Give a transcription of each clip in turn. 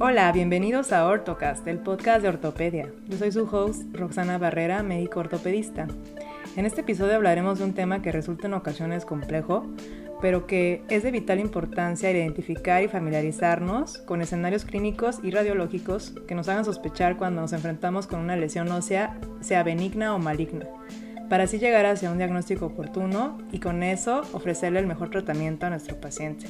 Hola, bienvenidos a Ortocast, el podcast de ortopedia. Yo soy su host, Roxana Barrera, médico ortopedista. En este episodio hablaremos de un tema que resulta en ocasiones complejo, pero que es de vital importancia identificar y familiarizarnos con escenarios clínicos y radiológicos que nos hagan sospechar cuando nos enfrentamos con una lesión ósea, sea benigna o maligna, para así llegar hacia un diagnóstico oportuno y con eso ofrecerle el mejor tratamiento a nuestro paciente.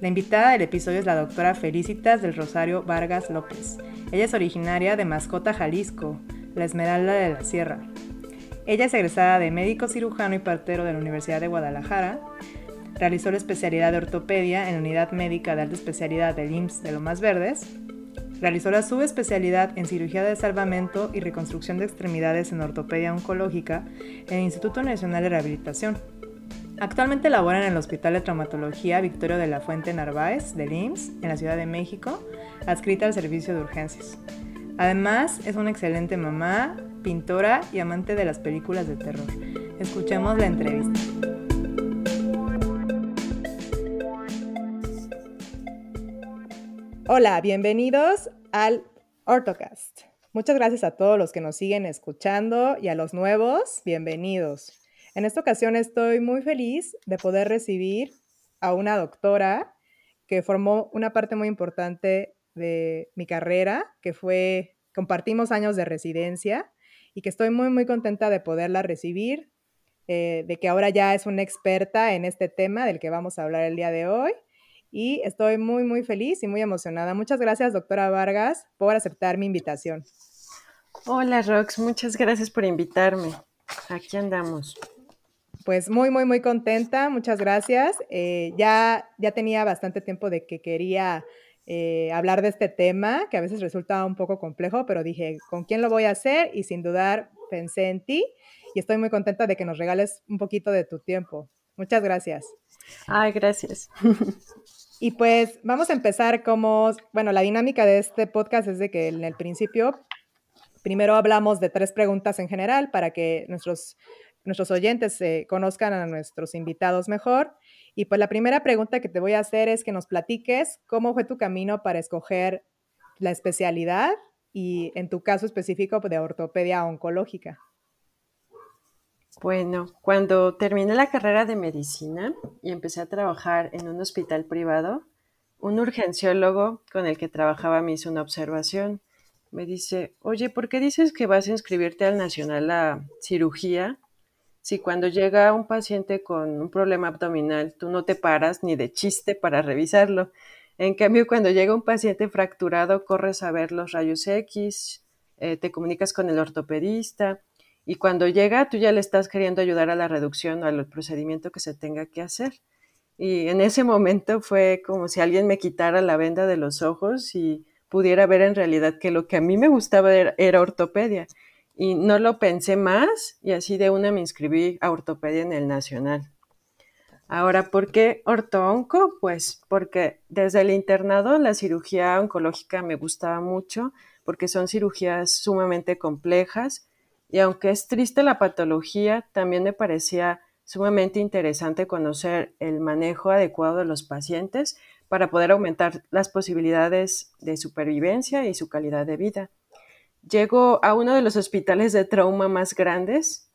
La invitada del episodio es la doctora Felicitas del Rosario Vargas López. Ella es originaria de Mascota, Jalisco, la Esmeralda de la Sierra. Ella es egresada de médico cirujano y partero de la Universidad de Guadalajara. Realizó la especialidad de ortopedia en la unidad médica de alta especialidad del IMSS de Lomas Verdes. Realizó la subespecialidad en cirugía de salvamento y reconstrucción de extremidades en ortopedia oncológica en el Instituto Nacional de Rehabilitación. Actualmente labora en el Hospital de Traumatología Victorio de la Fuente Narváez del IMSS en la Ciudad de México, adscrita al servicio de urgencias. Además, es una excelente mamá, pintora y amante de las películas de terror. Escuchemos la entrevista. Hola, bienvenidos al Ortocast. Muchas gracias a todos los que nos siguen escuchando y a los nuevos, bienvenidos. En esta ocasión estoy muy feliz de poder recibir a una doctora que formó una parte muy importante de mi carrera, que fue, compartimos años de residencia y que estoy muy, muy contenta de poderla recibir, eh, de que ahora ya es una experta en este tema del que vamos a hablar el día de hoy. Y estoy muy, muy feliz y muy emocionada. Muchas gracias, doctora Vargas, por aceptar mi invitación. Hola, Rox, muchas gracias por invitarme. Aquí andamos pues muy, muy, muy contenta, muchas gracias. Eh, ya, ya tenía bastante tiempo de que quería eh, hablar de este tema, que a veces resulta un poco complejo, pero dije, ¿con quién lo voy a hacer? Y sin dudar pensé en ti y estoy muy contenta de que nos regales un poquito de tu tiempo. Muchas gracias. Ay, gracias. Y pues vamos a empezar como, bueno, la dinámica de este podcast es de que en el principio, primero hablamos de tres preguntas en general para que nuestros nuestros oyentes conozcan a nuestros invitados mejor. Y pues la primera pregunta que te voy a hacer es que nos platiques cómo fue tu camino para escoger la especialidad y en tu caso específico de ortopedia oncológica. Bueno, cuando terminé la carrera de medicina y empecé a trabajar en un hospital privado, un urgenciólogo con el que trabajaba me hizo una observación. Me dice, oye, ¿por qué dices que vas a inscribirte al Nacional a cirugía si cuando llega un paciente con un problema abdominal, tú no te paras ni de chiste para revisarlo. En cambio, cuando llega un paciente fracturado, corres a ver los rayos X, eh, te comunicas con el ortopedista y cuando llega, tú ya le estás queriendo ayudar a la reducción o al procedimiento que se tenga que hacer. Y en ese momento fue como si alguien me quitara la venda de los ojos y pudiera ver en realidad que lo que a mí me gustaba era ortopedia y no lo pensé más y así de una me inscribí a ortopedia en el Nacional. Ahora, ¿por qué ortoonco? Pues porque desde el internado la cirugía oncológica me gustaba mucho porque son cirugías sumamente complejas y aunque es triste la patología, también me parecía sumamente interesante conocer el manejo adecuado de los pacientes para poder aumentar las posibilidades de supervivencia y su calidad de vida. Llego a uno de los hospitales de trauma más grandes,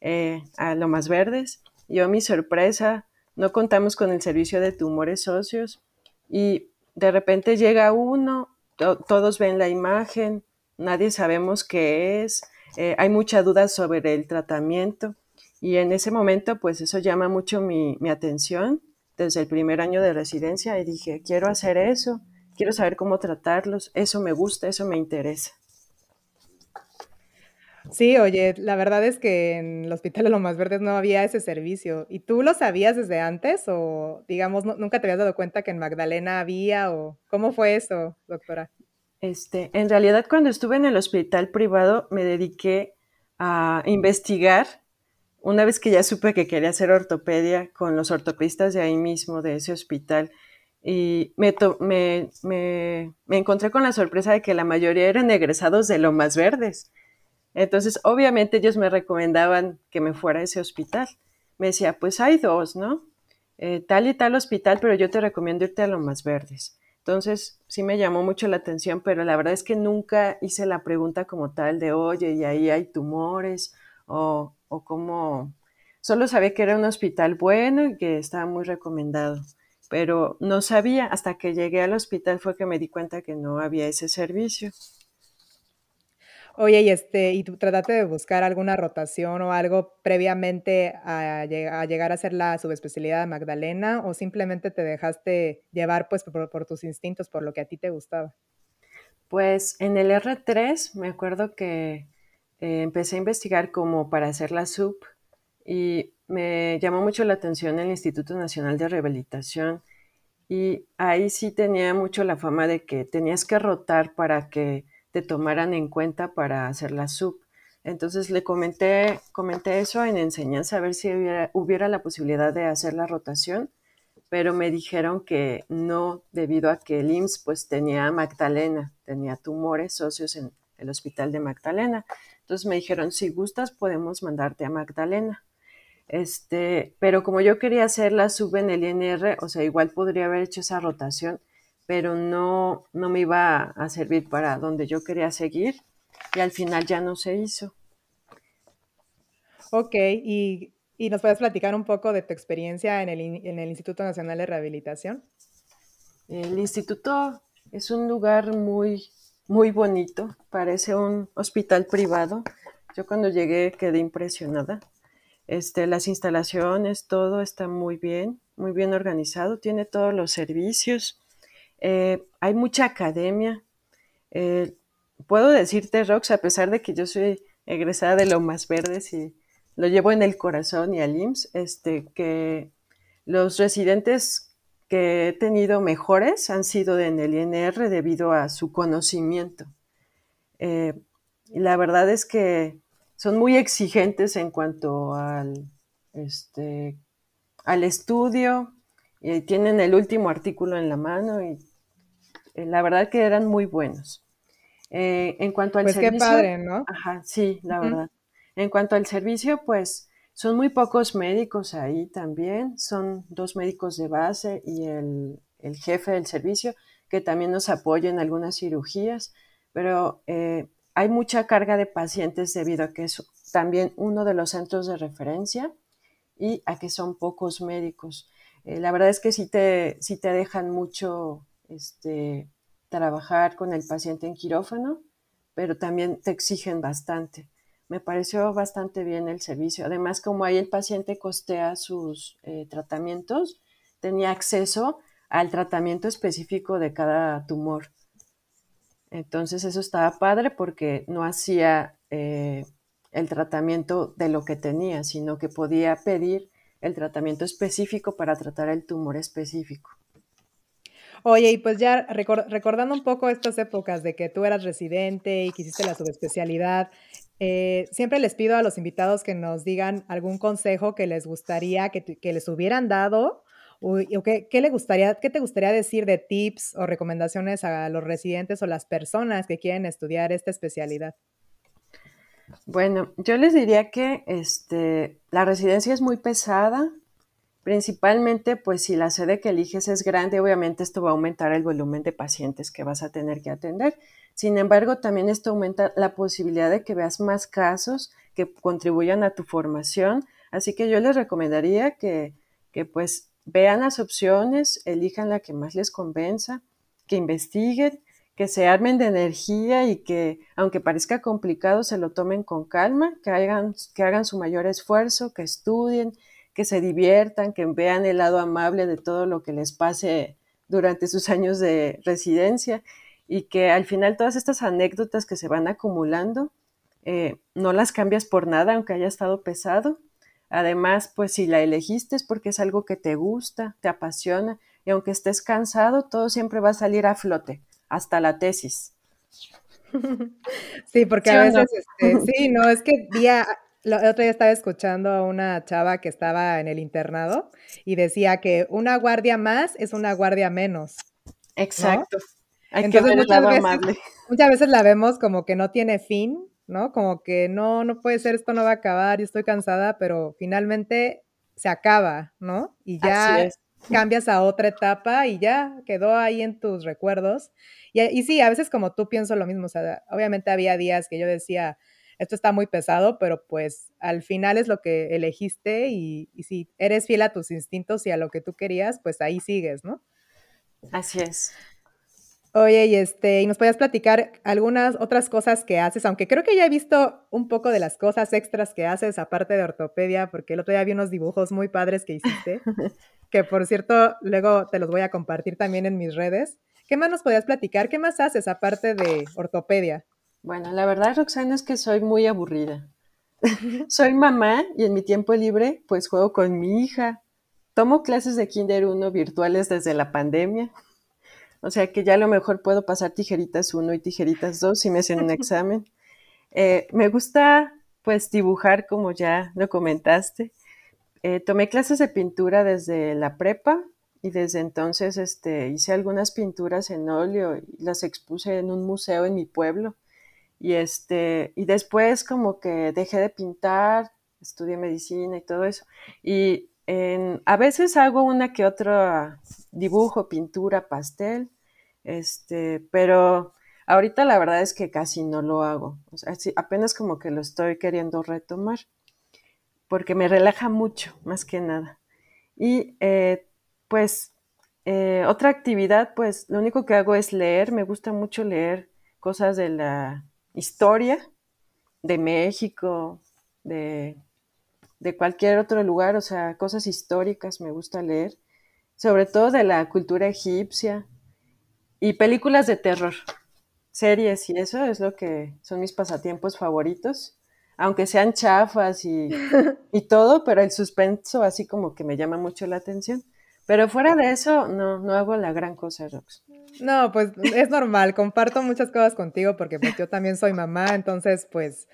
eh, a Lomas Verdes. Yo, a mi sorpresa, no contamos con el servicio de tumores óseos y de repente llega uno, todos ven la imagen, nadie sabemos qué es, eh, hay mucha duda sobre el tratamiento y en ese momento pues eso llama mucho mi atención desde el primer año de residencia y dije, quiero hacer eso, quiero saber cómo tratarlos, eso me gusta, eso me interesa. Sí, oye, la verdad es que en el Hospital de Lomas Verdes no había ese servicio. ¿Y tú lo sabías desde antes o, digamos, nunca te habías dado cuenta que en Magdalena había o cómo fue eso, doctora? Este, en realidad, cuando estuve en el hospital privado, me dediqué a investigar. Una vez que ya supe que quería hacer ortopedia con los ortopedistas de ahí mismo, de ese hospital, y me, me, me, me encontré con la sorpresa de que la mayoría eran egresados de Lomas Verdes. Entonces, obviamente ellos me recomendaban que me fuera a ese hospital. Me decía, pues hay dos, ¿no? Eh, tal y tal hospital, pero yo te recomiendo irte a Lomas Verdes. Entonces, sí me llamó mucho la atención, pero la verdad es que nunca hice la pregunta como tal de, oye, ¿y ahí hay tumores? O, o cómo... Solo sabía que era un hospital bueno y que estaba muy recomendado, pero no sabía, hasta que llegué al hospital fue que me di cuenta que no había ese servicio. Oye, y este, ¿y tú trataste de buscar alguna rotación o algo previamente a, llegar a hacer la subespecialidad de Magdalena o simplemente te dejaste llevar pues por, tus instintos, por lo que a ti te gustaba? Pues en el R3 me acuerdo que eh, empecé a investigar como para hacer la sub y me llamó mucho la atención el Instituto Nacional de Rehabilitación y ahí sí tenía mucho la fama de que tenías que rotar para que te tomaran en cuenta para hacer la sub. Entonces le comenté, comenté eso en enseñanza, a ver si hubiera, la posibilidad de hacer la rotación, pero me dijeron que no, debido a que el IMSS pues tenía Magdalena, tenía tumores socios en el hospital de Magdalena. Entonces me dijeron, si gustas podemos mandarte a Magdalena. Este, pero como yo quería hacer la sub en el INR, o sea, igual podría haber hecho esa rotación, pero no, no me iba a servir para donde yo quería seguir y al final ya no se hizo. Ok, y, nos puedes platicar un poco de tu experiencia en el, en el Instituto Nacional de Rehabilitación. El instituto es un lugar muy, muy bonito, parece un hospital privado. Yo cuando llegué quedé impresionada. Este, las instalaciones, todo está muy bien, muy bien organizado, tiene todos los servicios. Eh, hay mucha academia. Eh, puedo decirte, Rox, a pesar de que yo soy egresada de lo más verdes y lo llevo en el corazón y al IMSS, este, que los residentes que he tenido mejores han sido en el INR debido a su conocimiento. Eh, la verdad es que son muy exigentes en cuanto al, este, al estudio, y tienen el último artículo en la mano y eh, la verdad que eran muy buenos. Eh, en cuanto al pues servicio. qué padre, ¿no? Ajá, sí, la verdad. En cuanto al servicio, pues son muy pocos médicos ahí también. Son dos médicos de base y el, jefe del servicio que también nos apoya en algunas cirugías, pero eh, hay mucha carga de pacientes debido a que es también uno de los centros de referencia y a que son pocos médicos. La verdad es que sí te, sí te dejan mucho este, trabajar con el paciente en quirófano, pero también te exigen bastante. Me pareció bastante bien el servicio. Además, como ahí el paciente costea sus eh, tratamientos, tenía acceso al tratamiento específico de cada tumor. Entonces eso estaba padre porque no hacía eh, el tratamiento de lo que tenía, sino que podía pedir el tratamiento específico para tratar el tumor específico. Oye, y pues ya recordando un poco estas épocas de que tú eras residente y que hiciste la subespecialidad, eh, siempre les pido a los invitados que nos digan algún consejo que les gustaría que, les hubieran dado o, qué, le gustaría, qué te gustaría decir de tips o recomendaciones a los residentes o las personas que quieren estudiar esta especialidad. Bueno, yo les diría que este, la residencia es muy pesada, Principalmente, pues si la sede que eliges es grande, obviamente esto va a aumentar el volumen de pacientes que vas a tener que atender. Sin embargo, también esto aumenta la posibilidad de que veas más casos que contribuyan a tu formación. Así que yo les recomendaría que, que pues vean las opciones, elijan la que más les convenza, que investiguen, que se armen de energía y que, aunque parezca complicado, se lo tomen con calma, que hagan, que hagan su mayor esfuerzo, que estudien, que se diviertan, que vean el lado amable de todo lo que les pase durante sus años de residencia y que al final todas estas anécdotas que se van acumulando eh, no las cambias por nada, aunque haya estado pesado. Además, pues si la elegiste es porque es algo que te gusta, te apasiona y aunque estés cansado, todo siempre va a salir a flote, hasta la tesis. Sí, porque a veces, este, sí, no, es que día, el otro día estaba escuchando a una chava que estaba en el internado y decía que una guardia más es una guardia menos. Exacto. Hay que ver muchas, veces, muchas veces la vemos como que no tiene fin, ¿no? Como que no, no puede ser, esto no va a acabar, y estoy cansada, pero finalmente se acaba, ¿no? Y ya cambias a otra etapa y ya quedó ahí en tus recuerdos. Y, y sí, a veces como tú pienso lo mismo, o sea, obviamente había días que yo decía, esto está muy pesado, pero pues al final es lo que elegiste y, y, si eres fiel a tus instintos y a lo que tú querías, pues ahí sigues, ¿no? Así es. Oye, y este, y nos podías platicar algunas otras cosas que haces, aunque creo que ya he visto un poco de las cosas extras que haces aparte de ortopedia, porque el otro día vi unos dibujos muy padres que hiciste, que por cierto, luego te los voy a compartir también en mis redes. ¿Qué más nos podías platicar? ¿Qué más haces aparte de ortopedia? Bueno, la verdad, Roxana, es que soy muy aburrida. soy mamá y en mi tiempo libre, pues juego con mi hija. Tomo clases de Kinder 1 virtuales desde la pandemia. O sea que ya a lo mejor puedo pasar tijeritas 1 y tijeritas 2 si me hacen un examen. Eh, me gusta pues dibujar como ya lo comentaste. Eh, tomé clases de pintura desde la prepa y desde entonces este, hice algunas pinturas en óleo y las expuse en un museo en mi pueblo. Y, este, y después como que dejé de pintar, estudié medicina y todo eso. Y a veces hago una que otra dibujo, pintura, pastel, este, pero ahorita la verdad es que casi no lo hago. O sea, apenas como que lo estoy queriendo retomar, porque me relaja mucho, más que nada. Y eh, pues eh, otra actividad, pues lo único que hago es leer, me gusta mucho leer cosas de la historia de México, de de cualquier otro lugar, o sea, cosas históricas me gusta leer, sobre todo de la cultura egipcia y películas de terror, series y eso es lo que son mis pasatiempos favoritos, aunque sean chafas y, y todo, pero el suspenso así como que me llama mucho la atención. Pero fuera de eso, no, no hago la gran cosa, Rox. No, pues es normal, comparto muchas cosas contigo porque pues, yo también soy mamá, entonces pues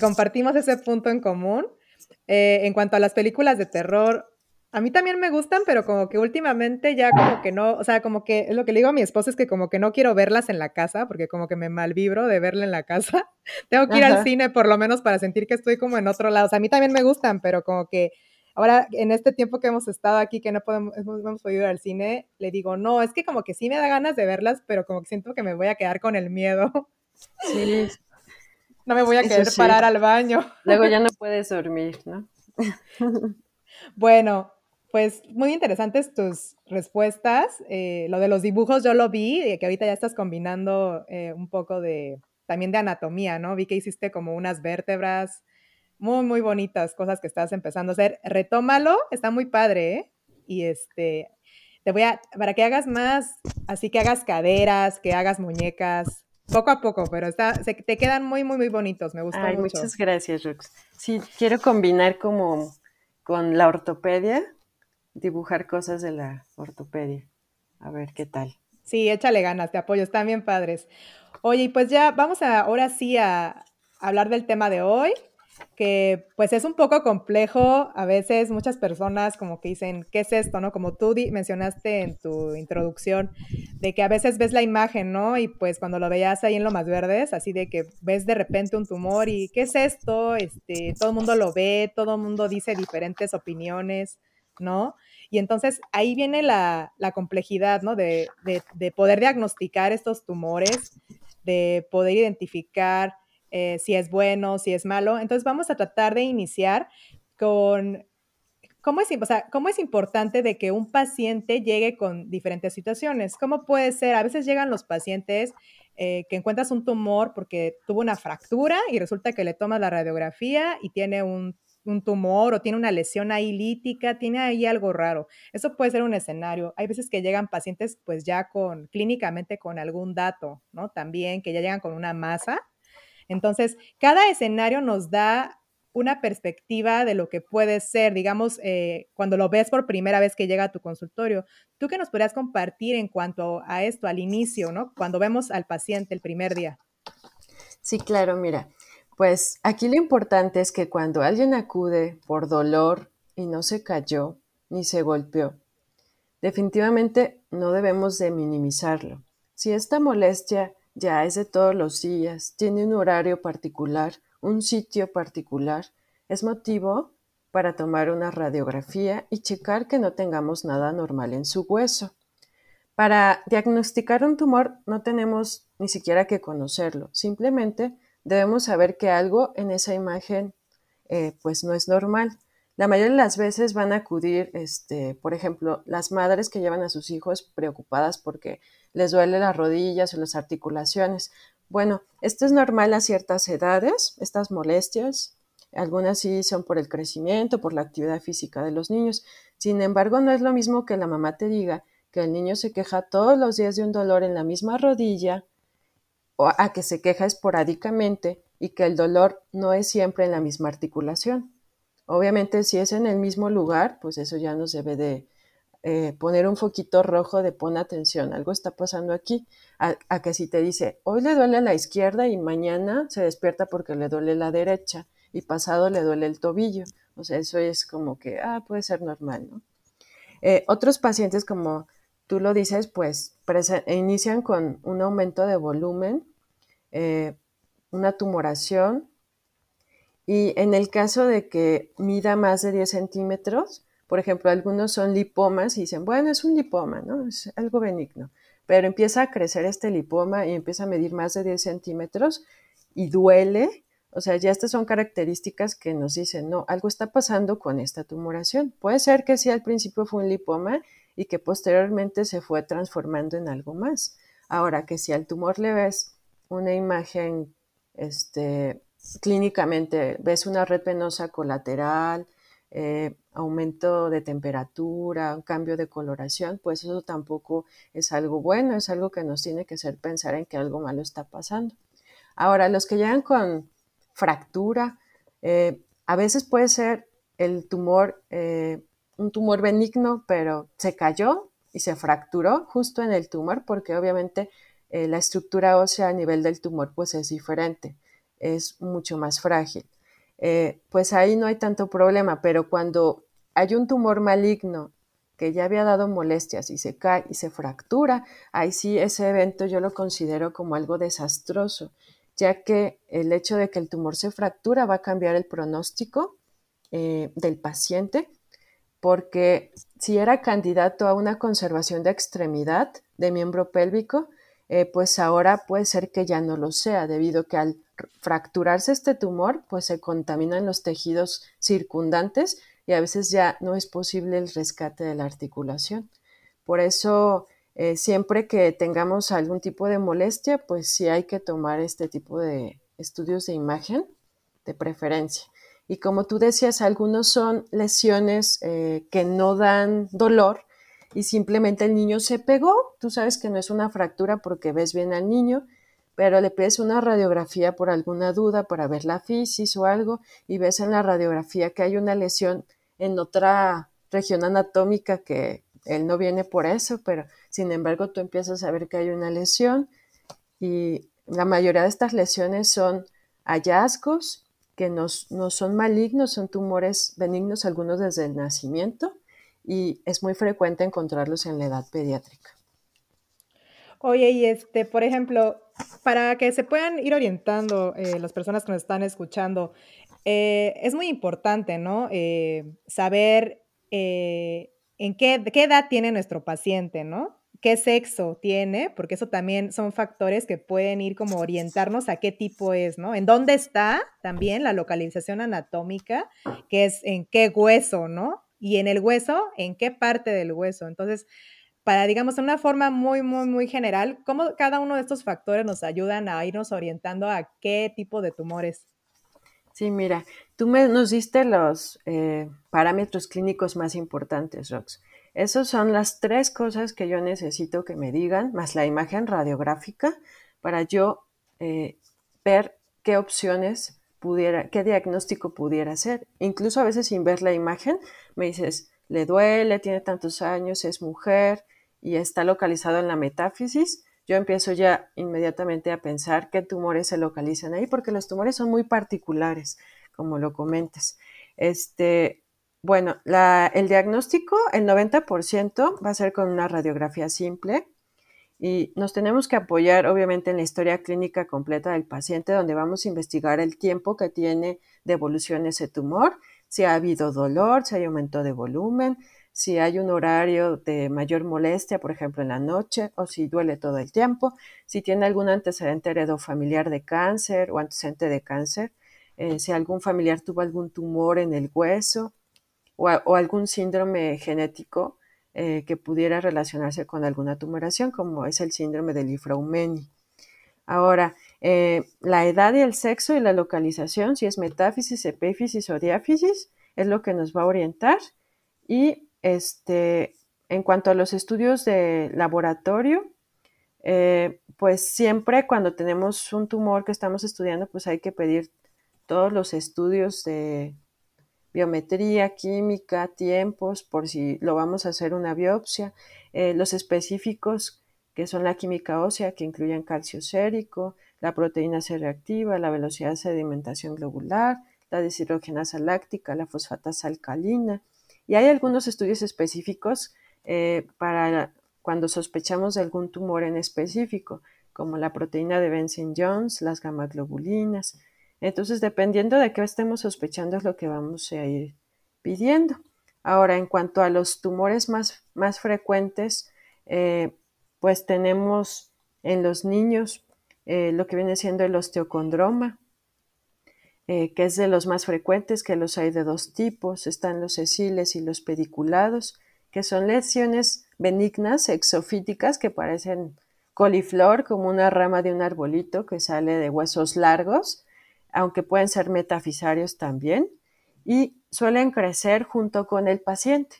compartimos ese punto en común. Eh, en cuanto a las películas de terror, a mí también me gustan, pero como que últimamente ya como que no, o sea, como que lo que le digo a mi esposa es que como que no quiero verlas en la casa, porque como que me malvibro de verla en la casa. Tengo que ir al cine por lo menos para sentir que estoy como en otro lado. O sea, a mí también me gustan, pero como que ahora en este tiempo que hemos estado aquí, que no podemos, hemos podido ir al cine, le digo, no, es que como que sí me da ganas de verlas, pero como que siento que me voy a quedar con el miedo. Sí, no me voy a querer parar al baño. Luego ya no puedes dormir, ¿no? bueno, pues muy interesantes tus respuestas. Eh, lo de los dibujos yo lo vi, que ahorita ya estás combinando eh, un poco de también de anatomía, ¿no? Vi que hiciste como unas vértebras muy, muy bonitas, cosas que estás empezando a hacer. Retómalo, está muy padre, ¿eh? Y este, te voy a, para que hagas más, así que hagas caderas, que hagas muñecas, poco a poco, pero está, se, te quedan muy, muy, muy bonitos. Me gusta mucho. Muchas gracias, Rux. Sí, quiero combinar como con la ortopedia, dibujar cosas de la ortopedia. A ver qué tal. Sí, échale ganas, te apoyo, están bien padres. Oye, pues ya vamos a, ahora sí a hablar del tema de hoy, que pues es un poco complejo. A veces muchas personas como que dicen, ¿qué es esto? ¿No? Como tú mencionaste en tu introducción, de que a veces ves la imagen, ¿no? Y pues cuando lo veías ahí en lo más verdes, así de que ves de repente un tumor y ¿qué es esto? Este, todo el mundo lo ve, todo el mundo dice diferentes opiniones, ¿no? Y entonces ahí viene la, complejidad, ¿no? De, de poder diagnosticar estos tumores, de poder identificar eh, si es bueno, si es malo. Entonces vamos a tratar de iniciar con cómo es, importante de que un paciente llegue con diferentes situaciones. ¿Cómo puede ser? A veces llegan los pacientes eh, que encuentras un tumor porque tuvo una fractura y resulta que le tomas la radiografía y tiene un, un tumor o tiene una lesión ahí lítica, tiene ahí algo raro. Eso puede ser un escenario. Hay veces que llegan pacientes pues ya con clínicamente con algún dato, ¿no? También que ya llegan con una masa entonces, cada escenario nos da una perspectiva de lo que puede ser, digamos, eh, cuando lo ves por primera vez que llega a tu consultorio. ¿Tú qué nos podrías compartir en cuanto a esto, al inicio, ¿no? Cuando vemos al paciente el primer día. Sí, claro, mira, pues aquí lo importante es que cuando alguien acude por dolor y no se cayó ni se golpeó, definitivamente no debemos de minimizarlo. Si esta molestia ya es de todos los días, tiene un horario particular, un sitio particular, es motivo para tomar una radiografía y checar que no tengamos nada normal en su hueso. Para diagnosticar un tumor no tenemos ni siquiera que conocerlo, simplemente debemos saber que algo en esa imagen eh, pues no es normal. La mayoría de las veces van a acudir, este, por ejemplo, las madres que llevan a sus hijos preocupadas porque les duele las rodillas o las articulaciones. Bueno, esto es normal a ciertas edades, estas molestias. Algunas sí son por el crecimiento, por la actividad física de los niños. Sin embargo, no es lo mismo que la mamá te diga que el niño se queja todos los días de un dolor en la misma rodilla o a que se queja esporádicamente y que el dolor no es siempre en la misma articulación. Obviamente, si es en el mismo lugar, pues eso ya nos debe de eh, poner un foquito rojo de pon atención, algo está pasando aquí. A, que si te dice, hoy le duele la izquierda y mañana se despierta porque le duele la derecha y pasado le duele el tobillo. O sea, eso es como que, ah, puede ser normal, ¿no? Eh, otros pacientes, como tú lo dices, pues inician con un aumento de volumen, eh, una tumoración, y en el caso de que mida más de 10 centímetros, por ejemplo, algunos son lipomas y dicen, bueno, es un lipoma, ¿no? Es algo benigno. Pero empieza a crecer este lipoma y empieza a medir más de 10 centímetros y duele o sea, ya estas son características que nos dicen, no, algo está pasando con esta tumoración. Puede ser que sí al principio fue un lipoma y que posteriormente se fue transformando en algo más. Ahora que si al tumor le ves una imagen, este, clínicamente ves una red venosa colateral, eh, aumento de temperatura, un cambio de coloración, pues eso tampoco es algo bueno, es algo que nos tiene que hacer pensar en que algo malo está pasando. Ahora, los que llegan con fractura. Eh, a veces puede ser el tumor, eh, un tumor benigno, pero se cayó y se fracturó justo en el tumor porque obviamente eh, la estructura ósea a nivel del tumor pues es diferente, es mucho más frágil. Pues ahí no hay tanto problema, pero cuando hay un tumor maligno que ya había dado molestias y se cae y se fractura, ahí sí ese evento yo lo considero como algo desastroso ya que el hecho de que el tumor se fractura va a cambiar el pronóstico eh, del paciente, porque si era candidato a una conservación de extremidad de miembro pélvico, eh, pues ahora puede ser que ya no lo sea, debido que al fracturarse este tumor, pues se contaminan los tejidos circundantes y a veces ya no es posible el rescate de la articulación. Por eso eh, siempre que tengamos algún tipo de molestia, pues sí hay que tomar este tipo de estudios de imagen de preferencia. Y como tú decías, algunos son lesiones eh, que no dan dolor y simplemente el niño se pegó. Tú sabes que no es una fractura porque ves bien al niño, pero le pides una radiografía por alguna duda para ver la fisis o algo y ves en la radiografía que hay una lesión en otra región anatómica que él no viene por eso, pero sin embargo tú empiezas a ver que hay una lesión y la mayoría de estas lesiones son hallazgos que no, son malignos, son tumores benignos, algunos desde el nacimiento, y es muy frecuente encontrarlos en la edad pediátrica. Oye, y este, por ejemplo, para que se puedan ir orientando eh, las personas que nos están escuchando, eh, es muy importante, ¿no? Eh, saber en qué, qué edad tiene nuestro paciente, ¿no? qué sexo tiene, porque eso también son factores que pueden ir como orientarnos a qué tipo es, ¿no? En dónde está también la localización anatómica, que es en qué hueso, ¿no? Y en el hueso, en qué parte del hueso. Entonces, para, digamos, de una forma muy, muy, muy general, ¿cómo cada uno de estos factores nos ayudan a irnos orientando a qué tipo de tumores? Sí, mira, tú me, nos diste los eh, parámetros clínicos más importantes, Rox. Esas son las tres cosas que yo necesito que me digan, más la imagen radiográfica, para yo eh, ver qué opciones pudiera, qué diagnóstico pudiera hacer. Incluso a veces sin ver la imagen, me dices, le duele, tiene tantos años, es mujer y está localizado en la metáfisis. Yo empiezo ya inmediatamente a pensar qué tumores se localizan ahí, porque los tumores son muy particulares, como lo comentas. Este, bueno, el diagnóstico, el 90% va a ser con una radiografía simple y nos tenemos que apoyar obviamente en la historia clínica completa del paciente donde vamos a investigar el tiempo que tiene de evolución ese tumor, si ha habido dolor, si hay aumento de volumen, si hay un horario de mayor molestia, por ejemplo, en la noche, o si duele todo el tiempo, si tiene algún antecedente heredofamiliar de cáncer o antecedente de cáncer, eh, si algún familiar tuvo algún tumor en el hueso o, algún síndrome genético eh, que pudiera relacionarse con alguna tumoración, como es el síndrome de Lifraumeni. Ahora, eh, la edad y el sexo y la localización, si es metáfisis, epífisis o diáfisis, es lo que nos va a orientar. Y este, en cuanto a los estudios de laboratorio, eh, pues siempre cuando tenemos un tumor que estamos estudiando, pues hay que pedir todos los estudios de biometría, química, tiempos, por si lo vamos a hacer una biopsia, eh, los específicos que son la química ósea, que incluyen calcio sérico, la proteína C reactiva, la velocidad de sedimentación globular, la deshidrogenasa láctica, la fosfatasa alcalina, y hay algunos estudios específicos eh, para cuando sospechamos de algún tumor en específico, como la proteína de Benson-Jones, las gamaglobulinas. Entonces, dependiendo de qué estemos sospechando, es lo que vamos a ir pidiendo. Ahora, en cuanto a los tumores más, más frecuentes, eh, pues tenemos en los niños eh, lo que viene siendo el osteocondroma, eh, que es de los más frecuentes, que los hay de dos tipos, están los sesiles y los pediculados, que son lesiones benignas, exofíticas, que parecen coliflor, como una rama de un arbolito que sale de huesos largos, aunque pueden ser metafisarios también, y suelen crecer junto con el paciente.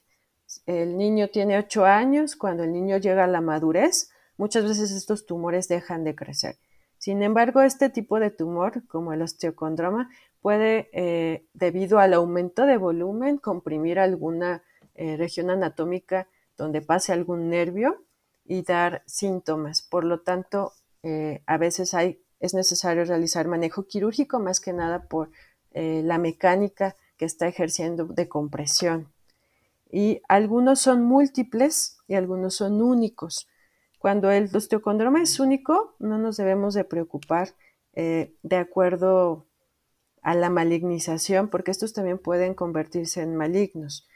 El niño tiene 8 años, cuando el niño llega a la madurez, muchas veces estos tumores dejan de crecer sin embargo, este tipo de tumor, como el osteocondroma, puede, eh, debido al aumento de volumen, comprimir alguna eh, región anatómica donde pase algún nervio y dar síntomas. Por lo tanto, eh, a veces es necesario realizar manejo quirúrgico más que nada por la mecánica que está ejerciendo de compresión. Y algunos son múltiples y algunos son únicos. Cuando el osteocondroma es único, no nos debemos de preocupar eh, de acuerdo a la malignización, porque estos también pueden convertirse en malignos,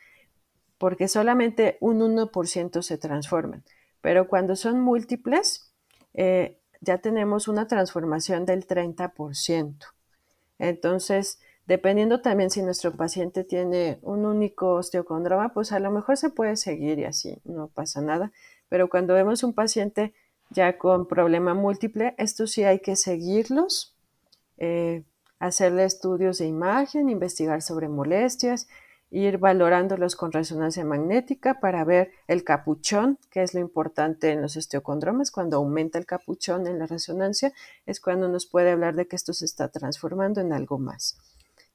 porque solamente un 1% se transforman. Pero cuando son múltiples, eh, ya tenemos una transformación del 30%. Entonces, dependiendo también si nuestro paciente tiene un único osteocondroma, pues a lo mejor se puede seguir y así, no pasa nada. Pero cuando vemos un paciente ya con problema múltiple, esto sí hay que seguirlos, eh, hacerle estudios de imagen, investigar sobre molestias, ir valorándolos con resonancia magnética para ver el capuchón, que es lo importante en los osteocondromas. Cuando aumenta el capuchón en la resonancia, es cuando nos puede hablar de que esto se está transformando en algo más.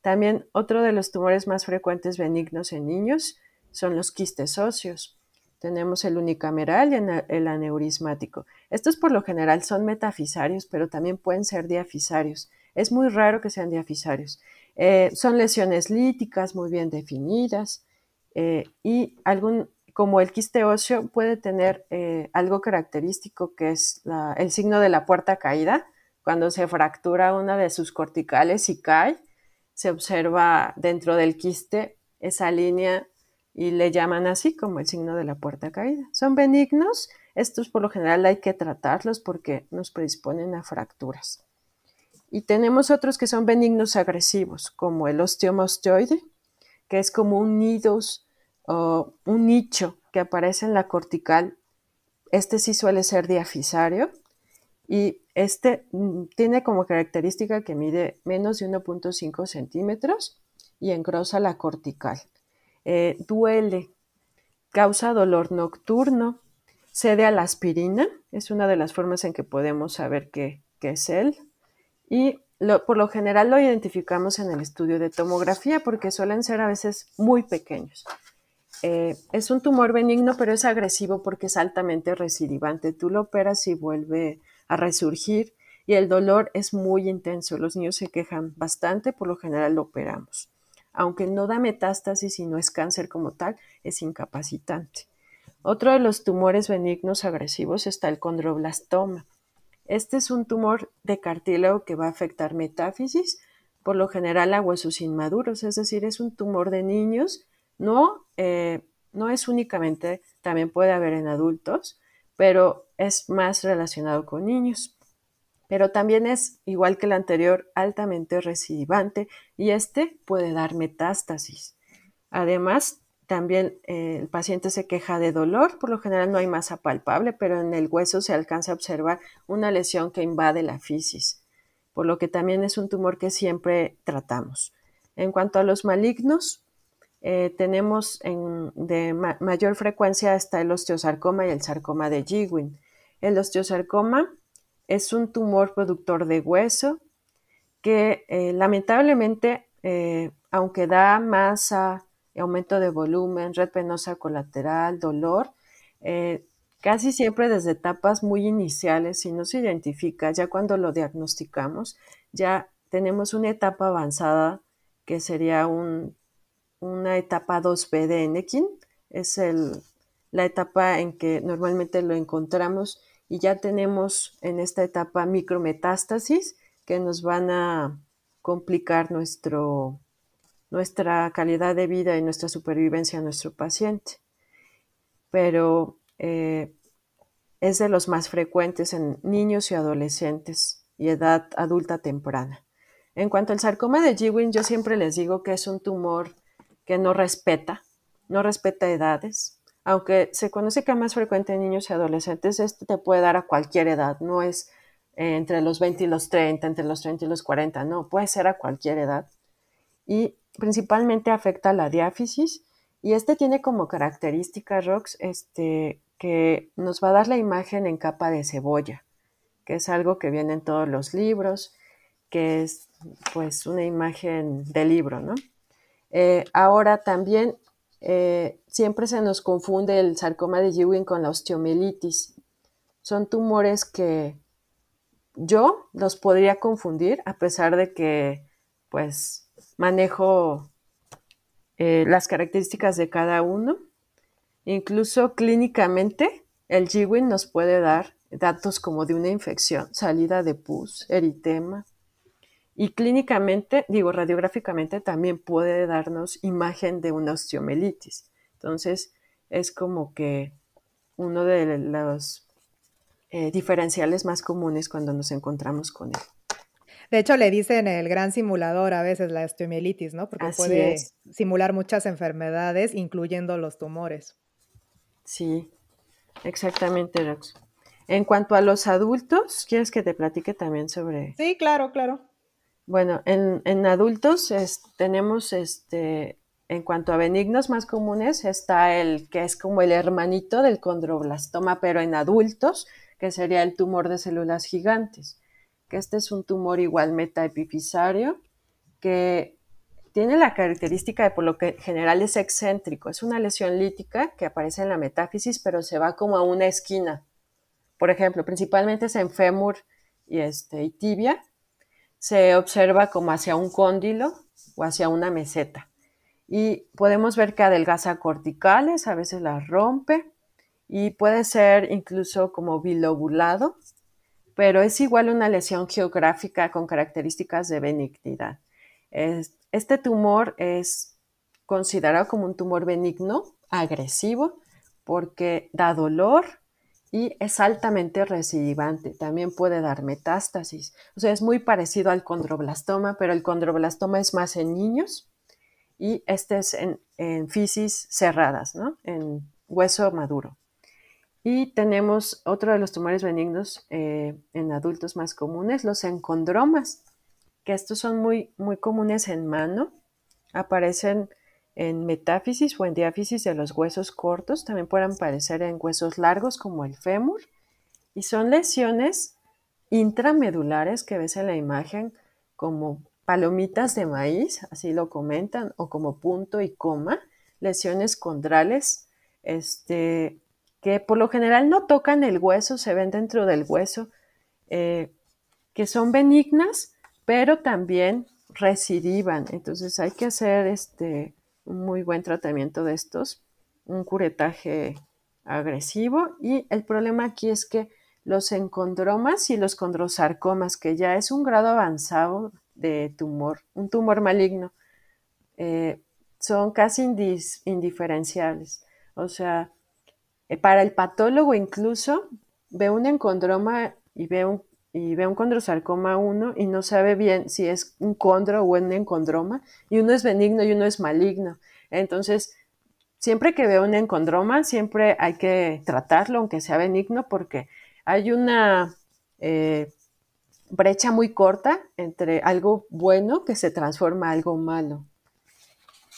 También otro de los tumores más frecuentes benignos en niños son los quistes óseos. Tenemos el unicameral y el aneurismático. Estos por lo general son metafisarios, pero también pueden ser diafisarios. Es muy raro que sean diafisarios. Eh, son lesiones líticas muy bien definidas eh, y algún, como el quiste óseo puede tener eh, algo característico que es el signo de la puerta caída. Cuando se fractura una de sus corticales y cae, se observa dentro del quiste esa línea y le llaman así como el signo de la puerta caída. Son benignos, estos por lo general hay que tratarlos porque nos predisponen a fracturas. Y tenemos otros que son benignos agresivos, como el osteomostoide, que es como un nido o un nicho que aparece en la cortical. Este sí suele ser diafisario y este mm, tiene como característica que mide menos de 1.5 centímetros y engrosa la cortical. Eh, duele, causa dolor nocturno, cede a la aspirina, es una de las formas en que podemos saber qué es él, y por lo general lo identificamos en el estudio de tomografía porque suelen ser a veces muy pequeños. Eh, es un tumor benigno, pero es agresivo porque es altamente recidivante. Tú lo operas y vuelve a resurgir y el dolor es muy intenso. Los niños se quejan bastante, por lo general lo operamos aunque no da metástasis y no es cáncer como tal, es incapacitante. Otro de los tumores benignos agresivos está el condroblastoma. Este es un tumor de cartílago que va a afectar metáfisis, por lo general a huesos inmaduros, es decir, es un tumor de niños, no, eh, no es únicamente, también puede haber en adultos, pero es más relacionado con niños. Pero también es, igual que el anterior, altamente recidivante y este puede dar metástasis. Además, también eh, el paciente se queja de dolor, por lo general no hay masa palpable, pero en el hueso se alcanza a observar una lesión que invade la fisis, por lo que también es un tumor que siempre tratamos. En cuanto a los malignos, eh, tenemos de mayor frecuencia el osteosarcoma y el sarcoma de Ewing. El osteosarcoma es un tumor productor de hueso que eh, lamentablemente, aunque da masa, aumento de volumen, red penosa colateral, dolor, eh, casi siempre desde etapas muy iniciales, si no se identifica, ya cuando lo diagnosticamos, ya tenemos una etapa avanzada que sería una etapa 2B de Enekin, es la etapa en que normalmente lo encontramos y ya tenemos en esta etapa micrometástasis que nos van a complicar nuestro, nuestra calidad de vida y nuestra supervivencia a nuestro paciente. Pero eh, es de los más frecuentes en niños y adolescentes y edad adulta temprana. En cuanto al sarcoma de Ewing, yo siempre les digo que es un tumor que no respeta, no respeta edades. Aunque se conoce que es más frecuente en niños y adolescentes, este te puede dar a cualquier edad, no es eh, entre los 20 y los 30, entre los 30 y los 40, no, puede ser a cualquier edad. Y principalmente afecta la diáfisis y este tiene como característica, Rox, este, que nos va a dar la imagen en capa de cebolla, que es algo que viene en todos los libros, que es pues una imagen de libro, ¿no? Eh, ahora también eh, siempre se nos confunde el sarcoma de Ewing con la osteomielitis. Son tumores que yo los podría confundir a pesar de que pues manejo eh, las características de cada uno. Incluso clínicamente, el GWIN nos puede dar datos como de una infección, salida de pus, eritema. Y clínicamente, digo, radiográficamente también puede darnos imagen de una osteomelitis. Entonces, es como que uno de los eh, diferenciales más comunes cuando nos encontramos con él. De hecho, le dicen el gran simulador a veces la osteomielitis, ¿no? Porque puede simular muchas enfermedades, incluyendo los tumores. Sí, exactamente, Rox. En cuanto a los adultos, ¿quieres que te platique también sobre...? Sí, claro, claro. Bueno, en, adultos tenemos, este, en cuanto a benignos más comunes, está el que es como el hermanito del condroblastoma, pero en adultos, que sería el tumor de células gigantes que este es un tumor igual metaepifisario que tiene la característica de por lo que general es excéntrico. Es una lesión lítica que aparece en la metáfisis, pero se va como a una esquina. Por ejemplo, principalmente es en fémur y, este, y tibia. Se observa como hacia un cóndilo o hacia una meseta. Y podemos ver que adelgaza corticales, a veces las rompe y puede ser incluso como bilobulado pero es igual una lesión geográfica con características de benignidad. Este tumor es considerado como un tumor benigno, agresivo, porque da dolor y es altamente recidivante. También puede dar metástasis. O sea, es muy parecido al condroblastoma, pero el condroblastoma es más en niños y este es en, en fisis cerradas, ¿no? En hueso maduro. Y tenemos otro de los tumores benignos eh, en adultos más comunes, los encondromas, que estos son muy, muy comunes en mano, aparecen en metáfisis o en diáfisis de los huesos cortos, también pueden aparecer en huesos largos como el fémur, y son lesiones intramedulares que ves en la imagen como palomitas de maíz, así lo comentan, o como punto y coma, lesiones condrales, este, que por lo general no tocan el hueso, se ven dentro del hueso, eh, que son benignas, pero también recidivan. Entonces hay que hacer este, un muy buen tratamiento de estos, un curetaje agresivo. Y el problema aquí es que los encondromas y los condrosarcomas, que ya es un grado avanzado de tumor, un tumor maligno, eh, son casi indiferenciables. O sea, eh, para el patólogo incluso ve un encondroma y ve un, y ve un condrosarcoma 1 y no sabe bien si es un condro o un encondroma, y uno es benigno y uno es maligno. Entonces, siempre que veo un encondroma, siempre hay que tratarlo, aunque sea benigno, porque hay una eh, brecha muy corta entre algo bueno que se transforma a algo malo,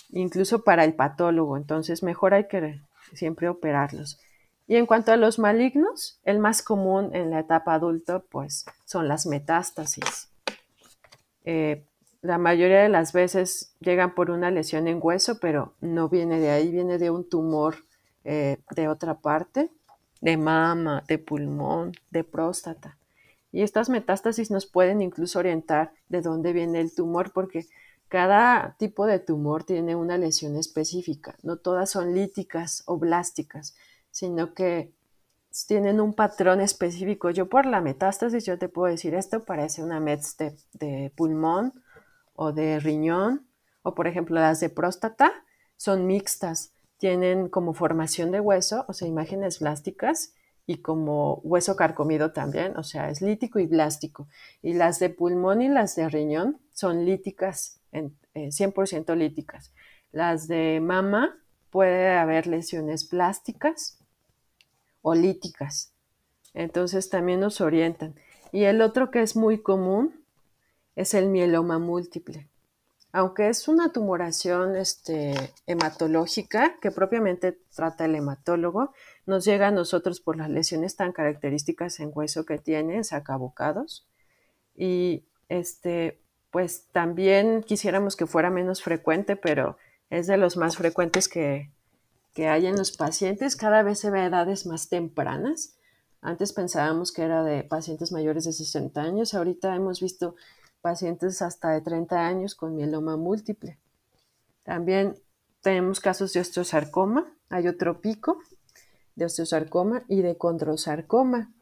incluso para el patólogo. Entonces, mejor hay que siempre operarlos. Y en cuanto a los malignos, el más común en la etapa adulta, pues son las metástasis. Eh, la mayoría de las veces llegan por una lesión en hueso, pero no viene de ahí, viene de un tumor eh, de otra parte, de mama, de pulmón, de próstata. Y estas metástasis nos pueden incluso orientar de dónde viene el tumor, porque cada tipo de tumor tiene una lesión específica. No todas son líticas o blásticas sino que tienen un patrón específico. Yo por la metástasis, yo te puedo decir, esto parece una mets de, pulmón o de riñón, o por ejemplo las de próstata, son mixtas, tienen como formación de hueso, o sea, imágenes plásticas, y como hueso carcomido también, o sea, es lítico y blástico. Y las de pulmón y las de riñón son líticas, 100% eh, líticas. Las de mama puede haber lesiones plásticas olíticas. Entonces también nos orientan. Y el otro que es muy común es el mieloma múltiple. Aunque es una tumoración este, hematológica que propiamente trata el hematólogo, nos llega a nosotros por las lesiones tan características en hueso que tiene, sacabocados. Y este, pues también quisiéramos que fuera menos frecuente, pero es de los más frecuentes que, que hay en los pacientes cada vez se ve a edades más tempranas. Antes pensábamos que era de pacientes mayores de 60 años, ahorita hemos visto pacientes hasta de 30 años con mieloma múltiple. También tenemos casos de osteosarcoma, hay otro pico de osteosarcoma y de condrosarcoma,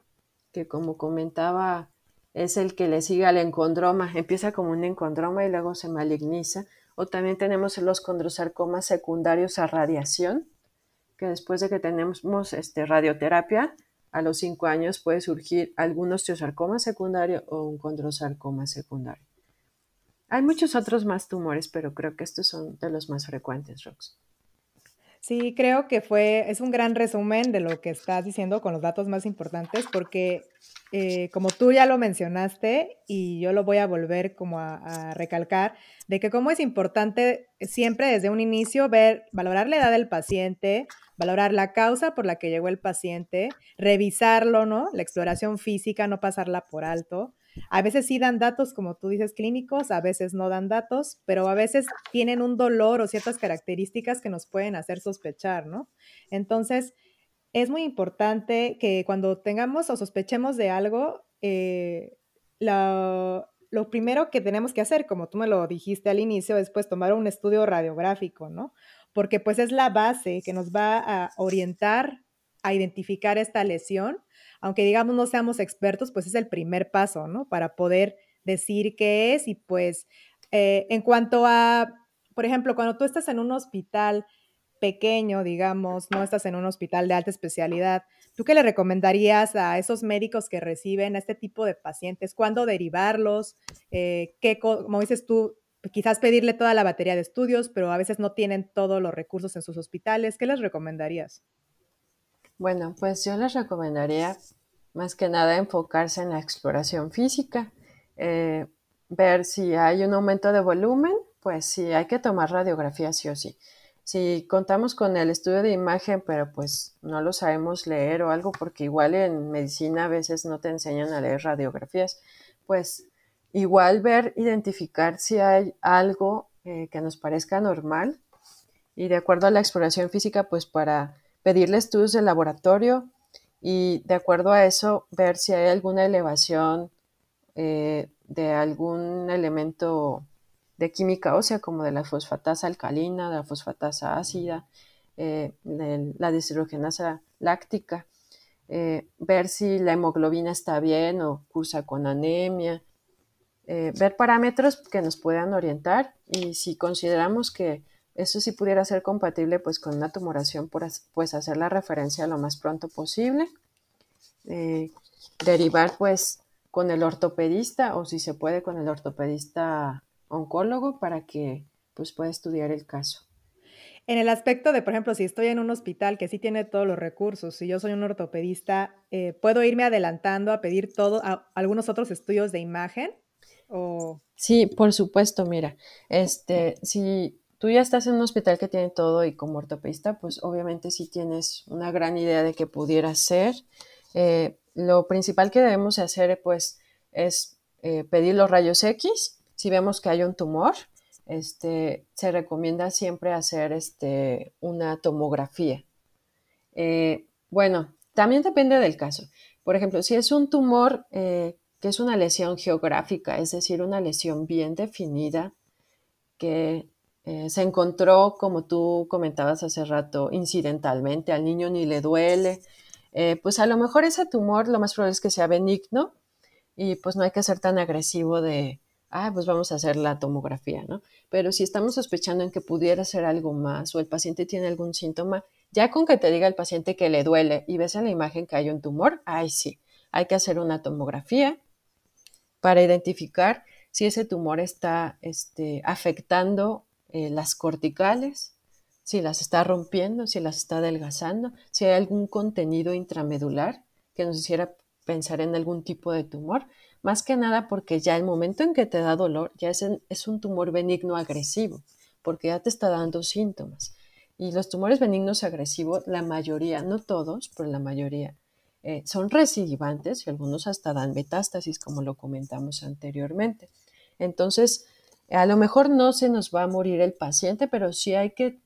que como comentaba es el que le sigue al encondroma, empieza como un encondroma y luego se maligniza. O también tenemos los condrosarcomas secundarios a radiación, que después de que tenemos este, radioterapia, a los cinco años puede surgir algún osteosarcoma secundario o un condrosarcoma secundario. Hay muchos otros más tumores, pero creo que estos son de los más frecuentes, Rox. Sí, creo que fue, es un gran resumen de lo que estás diciendo con los datos más importantes, porque eh, como tú ya lo mencionaste, y yo lo voy a volver como a, recalcar, de que cómo es importante siempre desde un inicio ver, valorar la edad del paciente, valorar la causa por la que llegó el paciente, revisarlo, ¿no? La exploración física, no pasarla por alto. A veces sí dan datos, como tú dices, clínicos, a veces no dan datos, pero a veces tienen un dolor o ciertas características que nos pueden hacer sospechar, ¿no? Entonces, es muy importante que cuando tengamos o sospechemos de algo, eh, lo, primero que tenemos que hacer, como tú me lo dijiste al inicio, es pues tomar un estudio radiográfico, ¿no? Porque pues es la base que nos va a orientar a identificar esta lesión. Aunque digamos no seamos expertos, pues es el primer paso, ¿no? Para poder decir qué es y pues eh, en cuanto a, por ejemplo, cuando tú estás en un hospital pequeño, digamos, no estás en un hospital de alta especialidad, ¿tú qué le recomendarías a esos médicos que reciben a este tipo de pacientes? ¿Cuándo derivarlos? Eh, ¿qué, como dices tú, quizás pedirle toda la batería de estudios, pero a veces no tienen todos los recursos en sus hospitales. ¿Qué les recomendarías? Bueno, pues yo les recomendaría más que nada enfocarse en la exploración física, eh, ver si hay un aumento de volumen, pues sí, hay que tomar radiografía sí o sí. Si contamos con el estudio de imagen, pero pues no lo sabemos leer o algo, porque igual en medicina a veces no te enseñan a leer radiografías, pues Igual ver, identificar si hay algo eh, que nos parezca normal y de acuerdo a la exploración física, pues para pedirle estudios de laboratorio y de acuerdo a eso ver si hay alguna elevación eh, de algún elemento de química ósea como de la fosfatasa alcalina, de la fosfatasa ácida, eh, la deshidrogenasa láctica, ver si la hemoglobina está bien o cursa con anemia, eh, ver parámetros que nos puedan orientar y si consideramos que eso sí pudiera ser compatible pues con una tumoración, pues hacer la referencia lo más pronto posible, eh, derivar pues con el ortopedista o si se puede con el ortopedista oncólogo para que pues pueda estudiar el caso. En el aspecto de, por ejemplo, si estoy en un hospital que sí tiene todos los recursos, si yo soy un ortopedista, eh, ¿puedo irme adelantando a pedir todo, algunos otros estudios de imagen? O... Sí, por supuesto, mira, este, si tú ya estás en un hospital que tiene todo y como ortopedista, pues obviamente sí tienes una gran idea de qué pudiera ser. Eh, lo principal que debemos hacer, pues, es eh, pedir los rayos X. Si vemos que hay un tumor, este, se recomienda siempre hacer este, una tomografía. Eh, bueno, también depende del caso. Por ejemplo, si es un tumor eh, que es una lesión geográfica, es decir, una lesión bien definida, que eh, se encontró, como tú comentabas hace rato, incidentalmente, al niño ni le duele, pues a lo mejor ese tumor lo más probable es que sea benigno y pues no hay que ser tan agresivo de, ah, pues vamos a hacer la tomografía, ¿no? Pero si estamos sospechando en que pudiera ser algo más o el paciente tiene algún síntoma, ya con que te diga el paciente que le duele y ves en la imagen que hay un tumor, ay sí, hay que hacer una tomografía para identificar si ese tumor está este, afectando eh, las corticales, si las está rompiendo, si las está adelgazando, si hay algún contenido intramedular que nos hiciera pensar en algún tipo de tumor. Más que nada porque ya el momento en que te da dolor ya es, es un tumor benigno agresivo, porque ya te está dando síntomas. Y los tumores benignos agresivos, la mayoría, no todos, pero la mayoría, eh, son recidivantes y algunos hasta dan metástasis, como lo comentamos anteriormente. Entonces, a lo mejor no se nos va a morir el paciente, pero sí hay que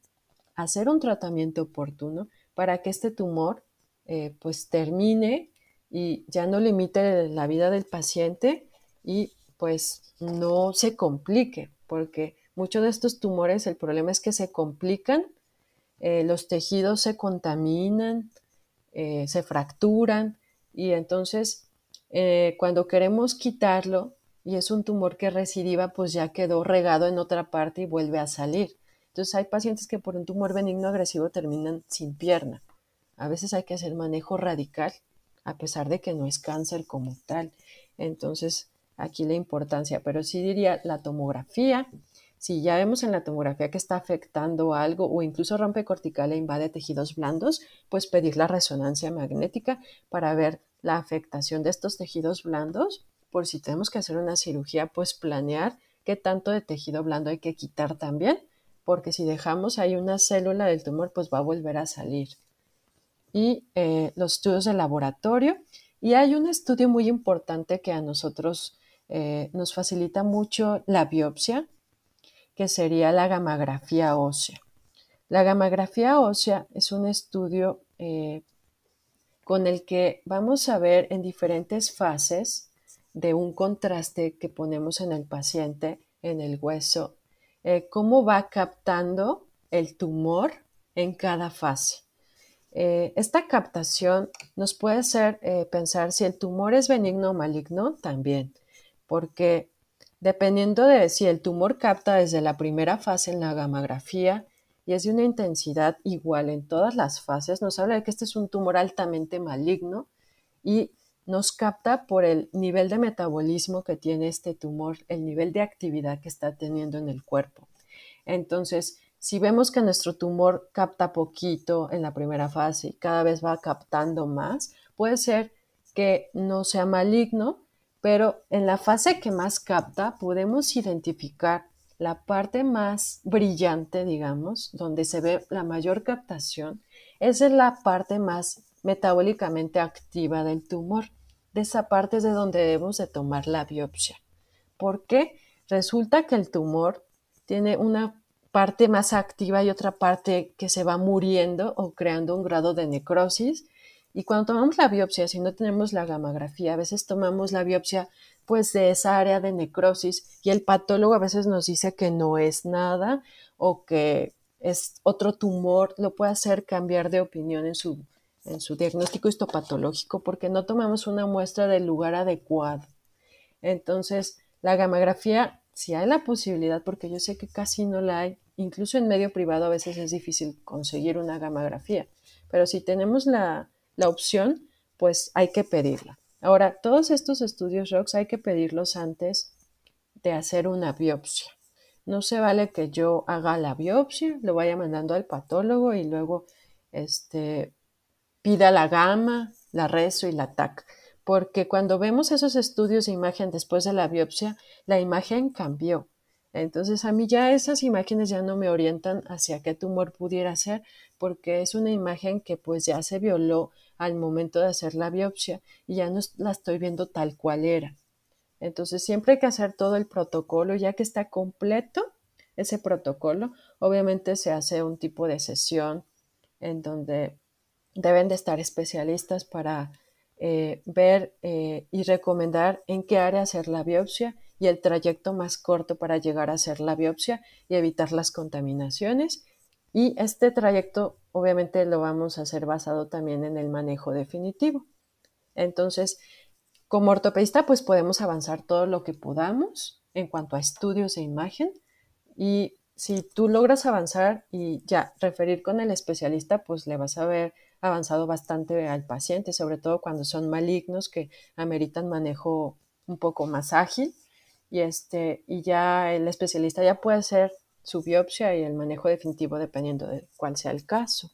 hacer un tratamiento oportuno para que este tumor eh, pues termine y ya no limite la vida del paciente y pues no se complique, porque muchos de estos tumores el problema es que se complican, eh, los tejidos se contaminan, eh, se fracturan y entonces eh, cuando queremos quitarlo y es un tumor que recidiva, pues ya quedó regado en otra parte y vuelve a salir. Entonces hay pacientes que por un tumor benigno agresivo terminan sin pierna. A veces hay que hacer manejo radical a pesar de que no es cáncer como tal. Entonces, aquí la importancia, pero sí diría la tomografía. Si ya vemos en la tomografía que está afectando algo o incluso rompe cortical e invade tejidos blandos, pues pedir la resonancia magnética para ver la afectación de estos tejidos blandos. Por si tenemos que hacer una cirugía, pues planear qué tanto de tejido blando hay que quitar también, porque si dejamos ahí una célula del tumor, pues va a volver a salir y eh, los estudios de laboratorio. Y hay un estudio muy importante que a nosotros eh, nos facilita mucho la biopsia, que sería la gamografía ósea. La gamografía ósea es un estudio eh, con el que vamos a ver en diferentes fases de un contraste que ponemos en el paciente, en el hueso, cómo va captando el tumor en cada fase. Eh, esta captación nos puede hacer eh, pensar si el tumor es benigno o maligno también, porque dependiendo de si el tumor capta desde la primera fase en la gamografía y es de una intensidad igual en todas las fases, nos habla de que este es un tumor altamente maligno y nos capta por el nivel de metabolismo que tiene este tumor, el nivel de actividad que está teniendo en el cuerpo. Entonces, si vemos que nuestro tumor capta poquito en la primera fase y cada vez va captando más, puede ser que no sea maligno, pero en la fase que más capta podemos identificar la parte más brillante, digamos, donde se ve la mayor captación, esa es la parte más metabólicamente activa del tumor. De esa parte es de donde debemos de tomar la biopsia. ¿Por qué? Resulta que el tumor tiene una parte más activa y otra parte que se va muriendo o creando un grado de necrosis. Y cuando tomamos la biopsia, si no tenemos la gamografía, a veces tomamos la biopsia pues de esa área de necrosis y el patólogo a veces nos dice que no es nada o que es otro tumor, lo puede hacer cambiar de opinión en su, en su diagnóstico histopatológico porque no tomamos una muestra del lugar adecuado. Entonces, La gamografía, si hay la posibilidad, porque yo sé que casi no la hay, incluso en medio privado a veces es difícil conseguir una gamografía, pero si tenemos la, la opción, pues hay que pedirla. Ahora, todos estos estudios ROX hay que pedirlos antes de hacer una biopsia. No se vale que yo haga la biopsia, lo vaya mandando al patólogo y luego este, pida la gama, la rezo y la TAC. Porque cuando vemos esos estudios de imagen después de la biopsia, la imagen cambió. Entonces a mí ya esas imágenes ya no me orientan hacia qué tumor pudiera ser, porque es una imagen que pues ya se violó al momento de hacer la biopsia y ya no la estoy viendo tal cual era. Entonces siempre hay que hacer todo el protocolo, ya que está completo ese protocolo, obviamente se hace un tipo de sesión en donde deben de estar especialistas para eh, ver eh, y recomendar en qué área hacer la biopsia y el trayecto más corto para llegar a hacer la biopsia y evitar las contaminaciones. Y este trayecto obviamente lo vamos a hacer basado también en el manejo definitivo. Entonces, como ortopedista, pues podemos avanzar todo lo que podamos en cuanto a estudios de imagen y si tú logras avanzar y ya referir con el especialista, pues le vas a ver avanzado bastante al paciente, sobre todo cuando son malignos que ameritan manejo un poco más ágil y este y ya el especialista ya puede hacer su biopsia y el manejo definitivo dependiendo de cuál sea el caso.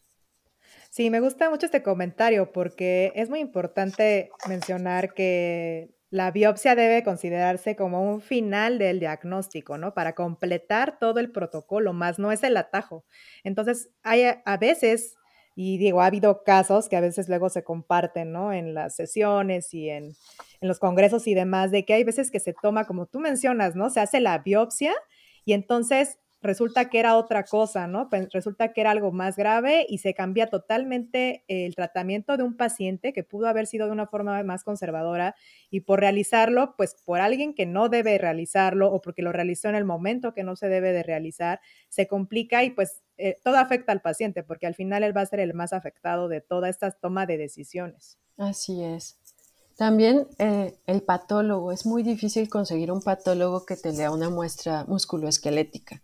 Sí, me gusta mucho este comentario porque es muy importante mencionar que la biopsia debe considerarse como un final del diagnóstico, ¿no? Para completar todo el protocolo, más no es el atajo. Entonces, hay a veces y digo, ha habido casos que a veces luego se comparten, ¿no? En las sesiones y en, en, los congresos y demás, de que hay veces que se toma, como tú mencionas, ¿no? Se hace la biopsia y entonces resulta que era otra cosa, ¿no? Resulta que era algo más grave y se cambia totalmente el tratamiento de un paciente que pudo haber sido de una forma más conservadora y por realizarlo, pues por alguien que no debe realizarlo o porque lo realizó en el momento que no se debe de realizar, se complica y pues eh, todo afecta al paciente porque al final él va a ser el más afectado de toda esta toma de decisiones. Así es. También eh, el patólogo, es muy difícil conseguir un patólogo que te lea una muestra musculoesquelética.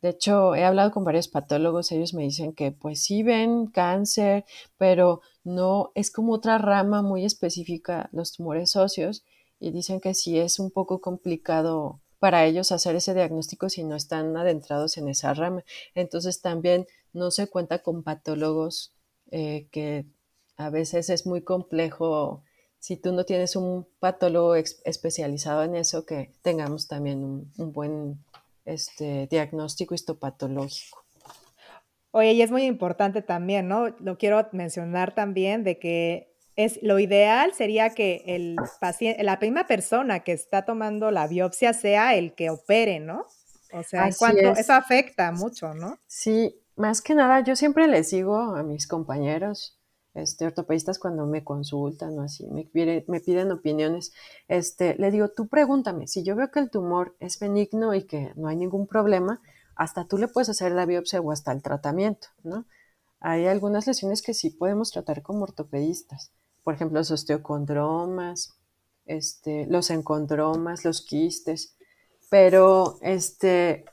De hecho, he hablado con varios patólogos, ellos me dicen que pues sí ven cáncer, pero no es como otra rama muy específica, los tumores óseos, y dicen que sí es un poco complicado para ellos hacer ese diagnóstico si no están adentrados en esa rama. Entonces también no se cuenta con patólogos eh, que a veces es muy complejo si tú no tienes un patólogo especializado en eso, que tengamos también un, buen este, diagnóstico histopatológico. Oye, y es muy importante también, ¿no? Lo quiero mencionar también de que es lo ideal sería que el paciente, la primera persona que está tomando la biopsia sea el que opere, ¿no? O sea, cuanto, eso afecta mucho, ¿no? Sí, más que nada, yo siempre les digo a mis compañeros este, ortopedistas cuando me consultan o así, me, me piden opiniones, este, le digo, tú pregúntame, si yo veo que el tumor es benigno y que no hay ningún problema, hasta tú le puedes hacer la biopsia o hasta el tratamiento, ¿no? Hay algunas lesiones que sí podemos tratar como ortopedistas por ejemplo, los osteocondromas, este, los encondromas, los quistes, pero, este,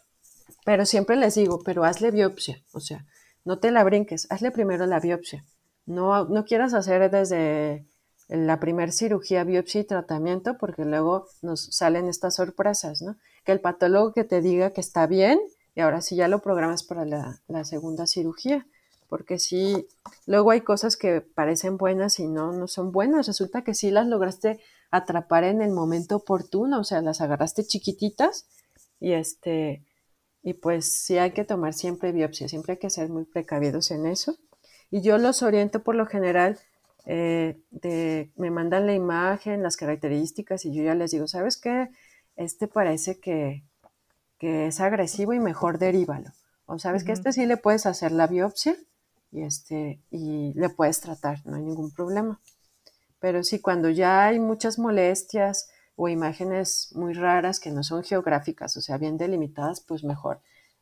pero siempre les digo, pero hazle biopsia, o sea, no te la brinques, hazle primero la biopsia. No, no quieras hacer desde la primer cirugía, biopsia y tratamiento, porque luego nos salen estas sorpresas, ¿no? Que el patólogo que te diga que está bien y ahora sí ya lo programas para la, segunda cirugía porque sí, luego hay cosas que parecen buenas y no, no son buenas. Resulta que sí las lograste atrapar en el momento oportuno, o sea, las agarraste chiquititas y este, y pues sí hay que tomar siempre biopsia, siempre hay que ser muy precavidos en eso. Y yo los oriento por lo general, eh, de, me mandan la imagen, las características y yo ya les digo, ¿sabes qué? Este parece que, que es agresivo y mejor derívalo. O sabes que este sí le puedes hacer la biopsia y, este, y le puedes tratar, no hay ningún problema. Pero sí, cuando ya hay muchas molestias o imágenes muy raras que no son geográficas, o sea, bien delimitadas, pues mejor.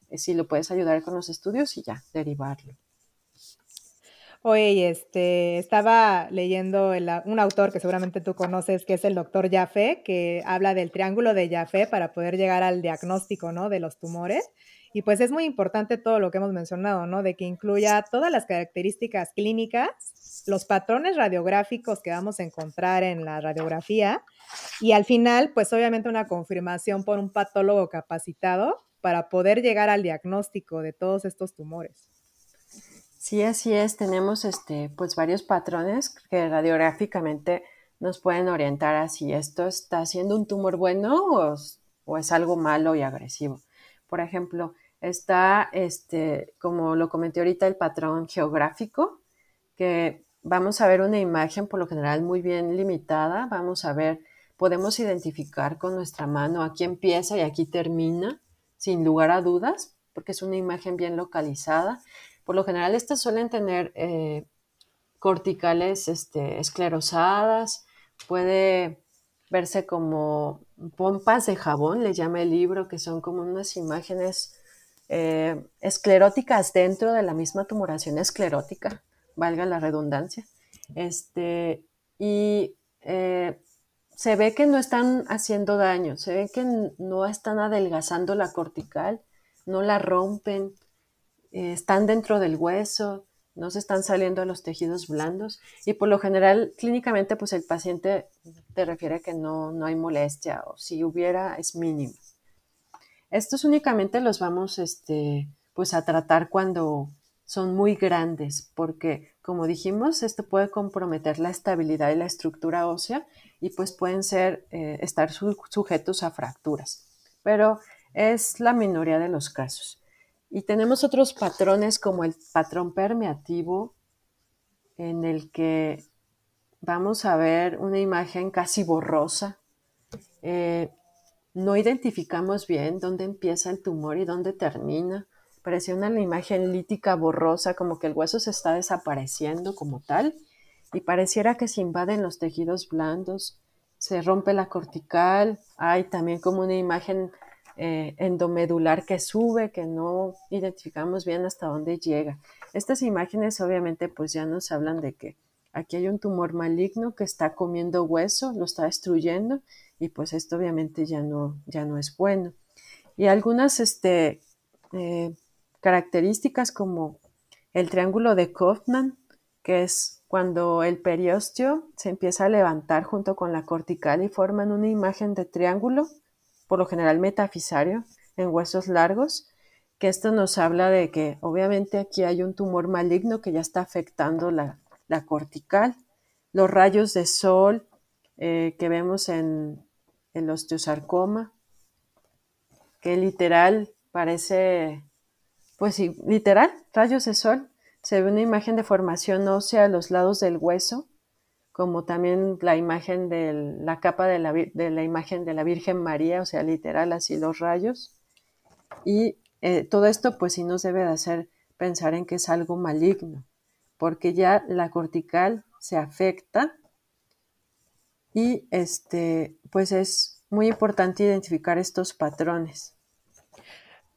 Eh, si lo puedes ayudar con los estudios y ya, derivarlo. Oye, este, estaba leyendo un autor que seguramente tú conoces, que es el doctor Jaffe, que habla del triángulo de Jaffe para poder llegar al diagnóstico, ¿no? De los tumores. Y pues es muy importante todo lo que hemos mencionado, ¿no? De que incluya todas las características clínicas, los patrones radiográficos que vamos a encontrar en la radiografía y al final, pues obviamente una confirmación por un patólogo capacitado para poder llegar al diagnóstico de todos estos tumores. Sí, así es. Tenemos este, pues varios patrones que radiográficamente nos pueden orientar a si esto está siendo un tumor bueno o, es algo malo y agresivo. Por ejemplo, Está, este, como lo comenté ahorita, el patrón geográfico, que vamos a ver una imagen por lo general muy bien limitada. Vamos a ver, podemos identificar con nuestra mano aquí empieza y aquí termina, sin lugar a dudas, porque es una imagen bien localizada. Por lo general, estas suelen tener eh, corticales este, esclerosadas, puede verse como pompas de jabón, le llama el libro, que son como unas imágenes eh, escleróticas dentro de la misma tumoración esclerótica, valga la redundancia. Este, y eh, se ve que no están haciendo daño, se ve que no están adelgazando la cortical, no la rompen, eh, están dentro del hueso, no se están saliendo a los tejidos blandos y por lo general clínicamente pues el paciente te refiere que no, no hay molestia o si hubiera es mínimo. Estos únicamente los vamos este, pues a tratar cuando son muy grandes, porque como dijimos, esto puede comprometer la estabilidad y la estructura ósea y pues pueden ser, eh, estar sujetos a fracturas, pero es la minoría de los casos. Y tenemos otros patrones como el patrón permeativo, en el que vamos a ver una imagen casi borrosa. Eh, no identificamos bien dónde empieza el tumor y dónde termina. Parecía una imagen lítica borrosa, como que el hueso se está desapareciendo como tal, y pareciera que se invaden los tejidos blandos, se rompe la cortical, hay también como una imagen eh, endomedular que sube, que no identificamos bien hasta dónde llega. Estas imágenes obviamente pues ya nos hablan de que aquí hay un tumor maligno que está comiendo hueso, lo está destruyendo y pues esto obviamente ya no, ya no es bueno. Y algunas este, eh, características como el triángulo de Kaufman, que es cuando el periósteo se empieza a levantar junto con la cortical y forman una imagen de triángulo, por lo general metafisario, en huesos largos, que esto nos habla de que obviamente aquí hay un tumor maligno que ya está afectando la, la cortical. Los rayos de sol eh, que vemos en el osteosarcoma, que literal parece, pues sí, literal, rayos de sol. Se ve una imagen de formación ósea a los lados del hueso, como también la imagen de la capa de la, de la imagen de la Virgen María, o sea, literal, así los rayos. Y eh, todo esto, pues sí nos debe de hacer pensar en que es algo maligno, porque ya la cortical se afecta y este, pues es muy importante identificar estos patrones.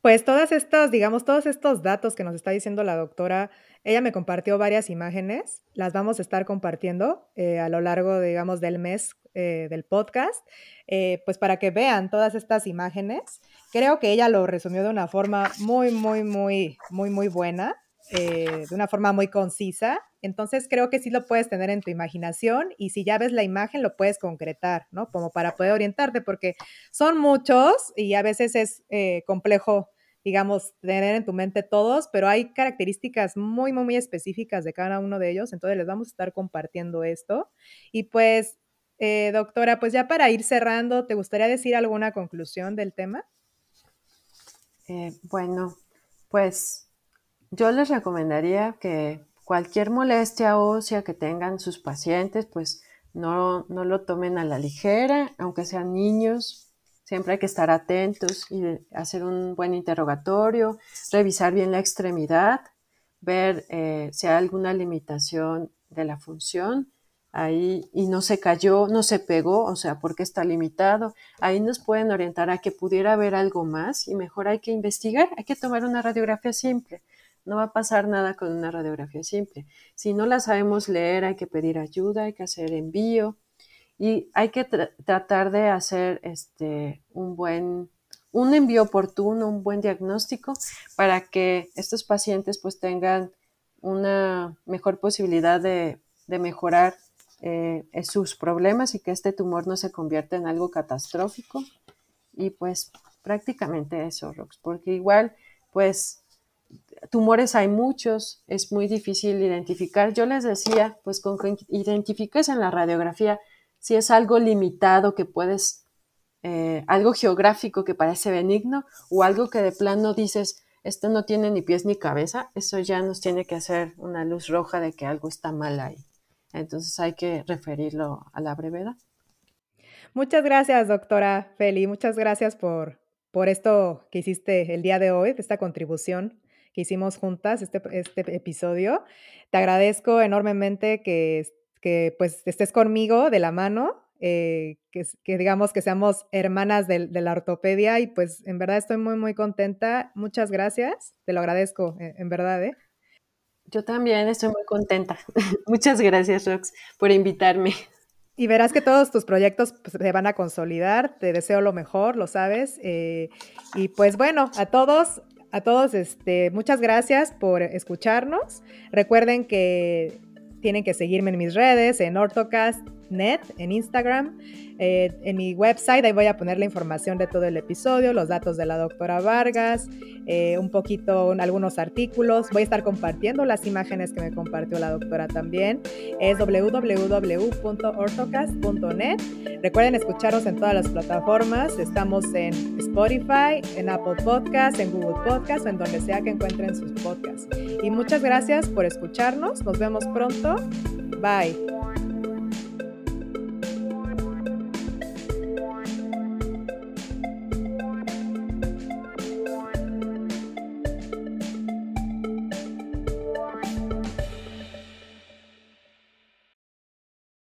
Pues todas estas, digamos, todos estos datos que nos está diciendo la doctora, ella me compartió varias imágenes, las vamos a estar compartiendo eh, a lo largo, digamos, del mes eh, del podcast, eh, pues para que vean todas estas imágenes. Creo que ella lo resumió de una forma muy, muy, muy, muy, muy buena. Eh, de una forma muy concisa. Entonces creo que sí lo puedes tener en tu imaginación y si ya ves la imagen lo puedes concretar, ¿no? Como para poder orientarte, porque son muchos y a veces es complejo, digamos, tener en tu mente todos, pero hay características muy, muy, muy específicas de cada uno de ellos. Entonces les vamos a estar compartiendo esto. Y pues, eh, doctora, pues ya para ir cerrando, ¿te gustaría decir alguna conclusión del tema? bueno, pues yo les recomendaría que cualquier molestia ósea que tengan sus pacientes, pues no, no lo tomen a la ligera, aunque sean niños. Siempre hay que estar atentos y hacer un buen interrogatorio, revisar bien la extremidad, ver eh, si hay alguna limitación de la función ahí y no se cayó, no se pegó, o sea, porque está limitado. Ahí nos pueden orientar a que pudiera haber algo más y mejor hay que investigar, hay que tomar una radiografía simple no va a pasar nada con una radiografía simple. Si no la sabemos leer, hay que pedir ayuda, hay que hacer envío y hay que tratar de hacer este, un buen un envío oportuno, un buen diagnóstico para que estos pacientes pues tengan una mejor posibilidad de, mejorar eh, sus problemas y que este tumor no se convierta en algo catastrófico. Y pues prácticamente eso, Rox, porque igual pues tumores hay muchos, es muy difícil identificar. Yo les decía, pues con que identifiques en la radiografía si es algo limitado que puedes eh, algo geográfico que parece benigno o algo que de plano dices, esto no tiene ni pies ni cabeza, eso ya nos tiene que hacer una luz roja de que algo está mal ahí. Entonces hay que referirlo a la brevedad. Muchas gracias, doctora Feli. Muchas gracias por, por esto que hiciste el día de hoy, esta contribución que hicimos juntas, este, este episodio. Te agradezco enormemente que, que pues estés conmigo de la mano eh, que, digamos que seamos hermanas de, la ortopedia y pues en verdad estoy muy, muy contenta. Muchas gracias, te lo agradezco, eh, en verdad. ¿eh? Yo también estoy muy contenta. Muchas gracias, Rox, por invitarme. Y verás que todos tus proyectos pues, se van a consolidar, te deseo lo mejor, lo sabes. y pues bueno, a todos, a todos, este, muchas gracias por escucharnos. Recuerden que tienen que seguirme en mis redes, en OrtoCast.net, en Instagram, eh, en mi website, ahí voy a poner la información de todo el episodio, los datos de la doctora Vargas, eh, un poquito, algunos artículos. Voy a estar compartiendo las imágenes que me compartió la doctora también. Es www.ortocast.net. Recuerden escucharnos en todas las plataformas. Estamos en Spotify, en Apple Podcasts, en Google Podcasts en donde sea que encuentren sus podcasts. Y muchas gracias por escucharnos. Nos vemos pronto. Bye.